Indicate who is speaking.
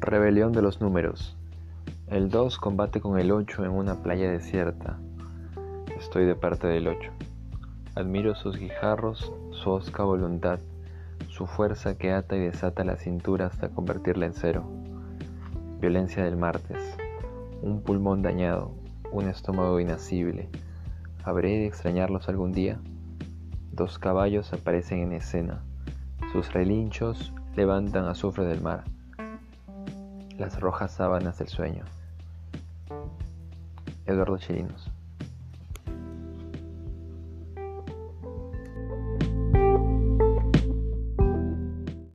Speaker 1: rebelión de los números. El 2 combate con el 8 en una playa desierta. Estoy de parte del 8. Admiro sus guijarros, su osca voluntad, su fuerza que ata y desata la cintura hasta convertirla en cero. Violencia del martes. Un pulmón dañado, un estómago inacible. ¿Habré de extrañarlos algún día? Dos caballos aparecen en escena. Sus relinchos levantan azufre del mar. Las rojas sábanas del sueño. Eduardo Chirinos.